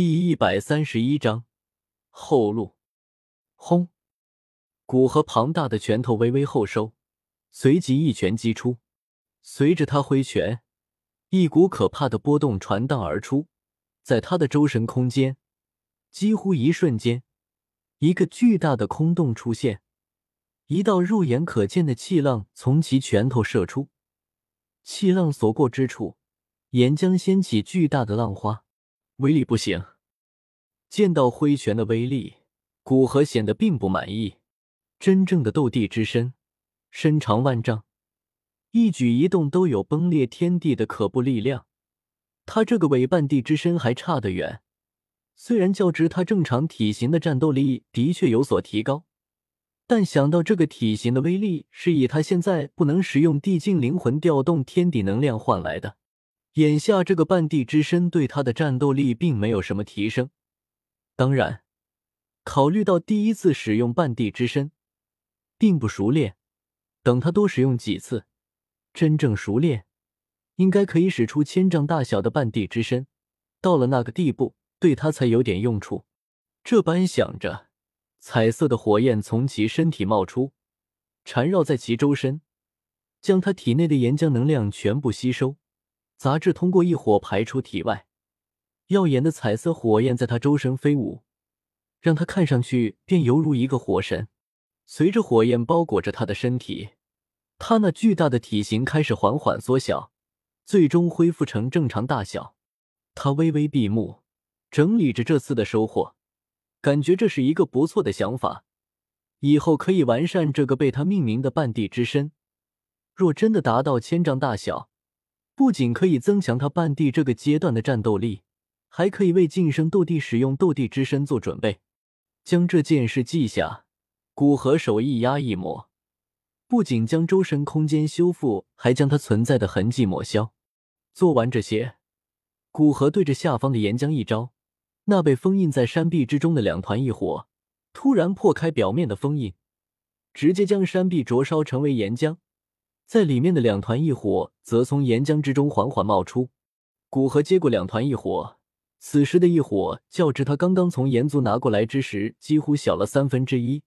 第一百三十一章后路。轰！古河庞大的拳头微微后收，随即一拳击出。随着他挥拳，一股可怕的波动传荡而出，在他的周身空间，几乎一瞬间，一个巨大的空洞出现，一道肉眼可见的气浪从其拳头射出，气浪所过之处，岩浆掀起巨大的浪花。威力不行。见到挥拳的威力，古河显得并不满意。真正的斗帝之身，身长万丈，一举一动都有崩裂天地的可怖力量。他这个伪半帝之身还差得远。虽然较之他正常体型的战斗力的确有所提高，但想到这个体型的威力是以他现在不能使用地境灵魂调动天地能量换来的。眼下这个半地之身对他的战斗力并没有什么提升。当然，考虑到第一次使用半地之身并不熟练，等他多使用几次，真正熟练，应该可以使出千丈大小的半地之身。到了那个地步，对他才有点用处。这般想着，彩色的火焰从其身体冒出，缠绕在其周身，将他体内的岩浆能量全部吸收。杂质通过异火排出体外，耀眼的彩色火焰在他周身飞舞，让他看上去便犹如一个火神。随着火焰包裹着他的身体，他那巨大的体型开始缓缓缩小，最终恢复成正常大小。他微微闭目，整理着这次的收获，感觉这是一个不错的想法，以后可以完善这个被他命名的半地之身。若真的达到千丈大小，不仅可以增强他半地这个阶段的战斗力，还可以为晋升斗帝使用斗帝之身做准备。将这件事记下，古河手一压一抹，不仅将周身空间修复，还将它存在的痕迹抹消。做完这些，古河对着下方的岩浆一招，那被封印在山壁之中的两团异火突然破开表面的封印，直接将山壁灼烧成为岩浆。在里面的两团异火则从岩浆之中缓缓冒出。古河接过两团异火，此时的异火较之他刚刚从岩族拿过来之时几乎小了三分之一。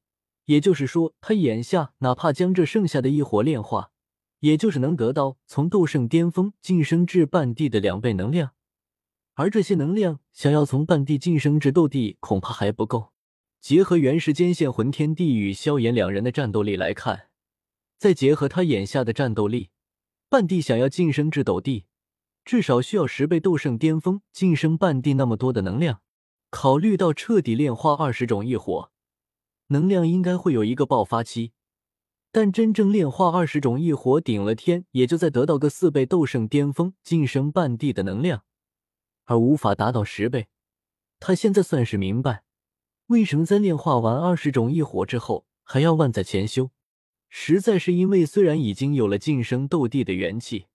也就是说，他眼下哪怕将这剩下的异火炼化，也就是能得到从斗圣巅峰晋升至半地的两倍能量。而这些能量想要从半地晋升至斗帝，恐怕还不够。结合原时间线魂天帝与萧炎两人的战斗力来看。再结合他眼下的战斗力，半帝想要晋升至斗帝，至少需要十倍斗圣巅峰晋升半帝那么多的能量。考虑到彻底炼化二十种异火，能量应该会有一个爆发期。但真正炼化二十种异火，顶了天也就再得到个四倍斗圣巅峰晋升半帝的能量，而无法达到十倍。他现在算是明白，为什么在炼化完二十种异火之后还要万载前修。实在是因为，虽然已经有了晋升斗帝的元气，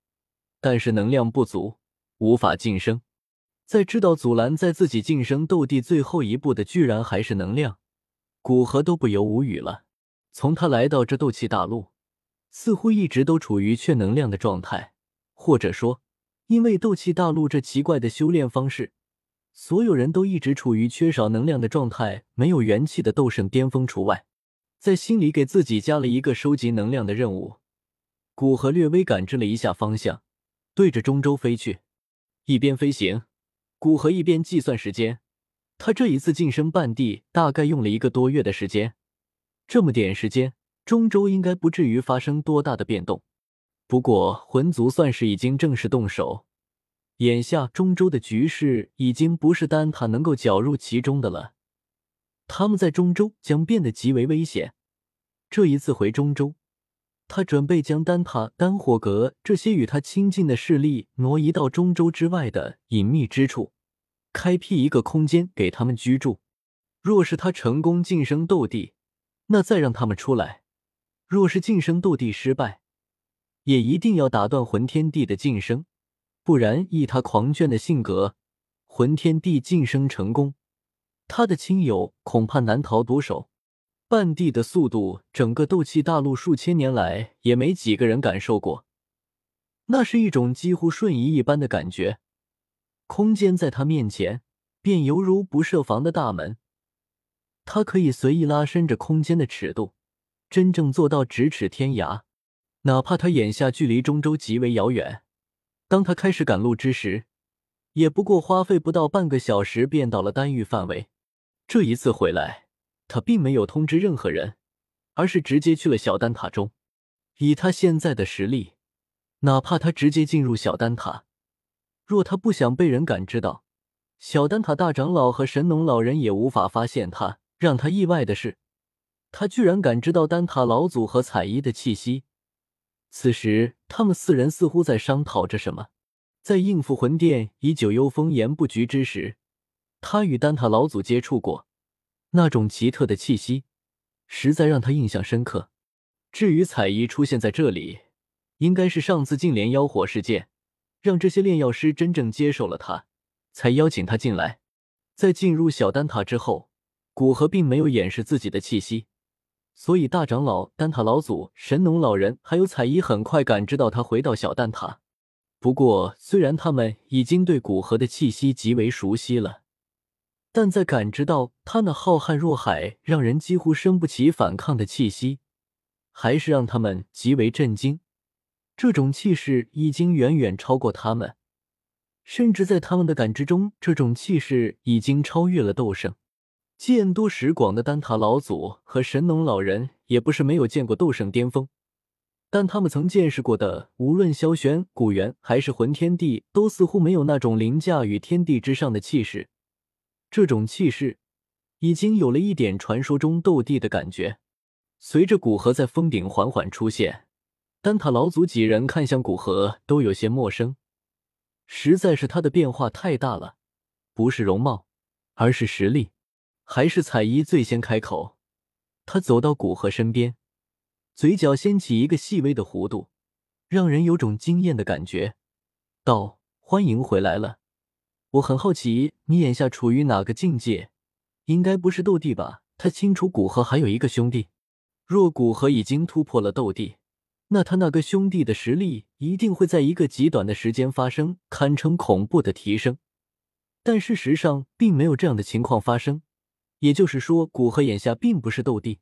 但是能量不足，无法晋升。在知道阻拦在自己晋升斗帝最后一步的，居然还是能量，古河都不由无语了。从他来到这斗气大陆，似乎一直都处于缺能量的状态，或者说，因为斗气大陆这奇怪的修炼方式，所有人都一直处于缺少能量的状态，没有元气的斗圣巅峰除外。在心里给自己加了一个收集能量的任务，古河略微感知了一下方向，对着中州飞去。一边飞行，古河一边计算时间。他这一次晋升半地大概用了一个多月的时间，这么点时间，中州应该不至于发生多大的变动。不过魂族算是已经正式动手，眼下中州的局势已经不是丹塔能够搅入其中的了。他们在中州将变得极为危险。这一次回中州，他准备将丹塔、丹火阁这些与他亲近的势力挪移到中州之外的隐秘之处，开辟一个空间给他们居住。若是他成功晋升斗帝，那再让他们出来；若是晋升斗帝失败，也一定要打断魂天帝的晋升，不然以他狂狷的性格，魂天帝晋升成功。他的亲友恐怕难逃毒手。半地的速度，整个斗气大陆数千年来也没几个人感受过。那是一种几乎瞬移一般的感觉，空间在他面前便犹如不设防的大门。他可以随意拉伸着空间的尺度，真正做到咫尺天涯。哪怕他眼下距离中州极为遥远，当他开始赶路之时，也不过花费不到半个小时便到了丹域范围。这一次回来，他并没有通知任何人，而是直接去了小丹塔中。以他现在的实力，哪怕他直接进入小丹塔，若他不想被人感知到，小丹塔大长老和神农老人也无法发现他。让他意外的是，他居然感知到丹塔老祖和彩衣的气息。此时，他们四人似乎在商讨着什么。在应付魂殿以九幽风言布局之时，他与丹塔老祖接触过，那种奇特的气息，实在让他印象深刻。至于彩衣出现在这里，应该是上次净莲妖火事件，让这些炼药师真正接受了他，才邀请他进来。在进入小丹塔之后，古河并没有掩饰自己的气息。所以，大长老、丹塔老祖、神农老人还有彩衣很快感知到他回到小丹塔。不过，虽然他们已经对古河的气息极为熟悉了，但在感知到他那浩瀚若海、让人几乎生不起反抗的气息，还是让他们极为震惊。这种气势已经远远超过他们，甚至在他们的感知中，这种气势已经超越了斗圣。见多识广的丹塔老祖和神农老人也不是没有见过斗圣巅峰，但他们曾见识过的，无论萧玄、古元还是魂天帝，都似乎没有那种凌驾于天地之上的气势。这种气势已经有了一点传说中斗帝的感觉。随着古河在峰顶缓缓出现，丹塔老祖几人看向古河都有些陌生，实在是他的变化太大了，不是容貌，而是实力。还是彩衣最先开口，他走到古河身边，嘴角掀起一个细微的弧度，让人有种惊艳的感觉，道：“欢迎回来了。我很好奇，你眼下处于哪个境界？应该不是斗帝吧？”他清楚古河还有一个兄弟，若古河已经突破了斗帝，那他那个兄弟的实力一定会在一个极短的时间发生堪称恐怖的提升。但事实上，并没有这样的情况发生。也就是说，古河眼下并不是斗帝。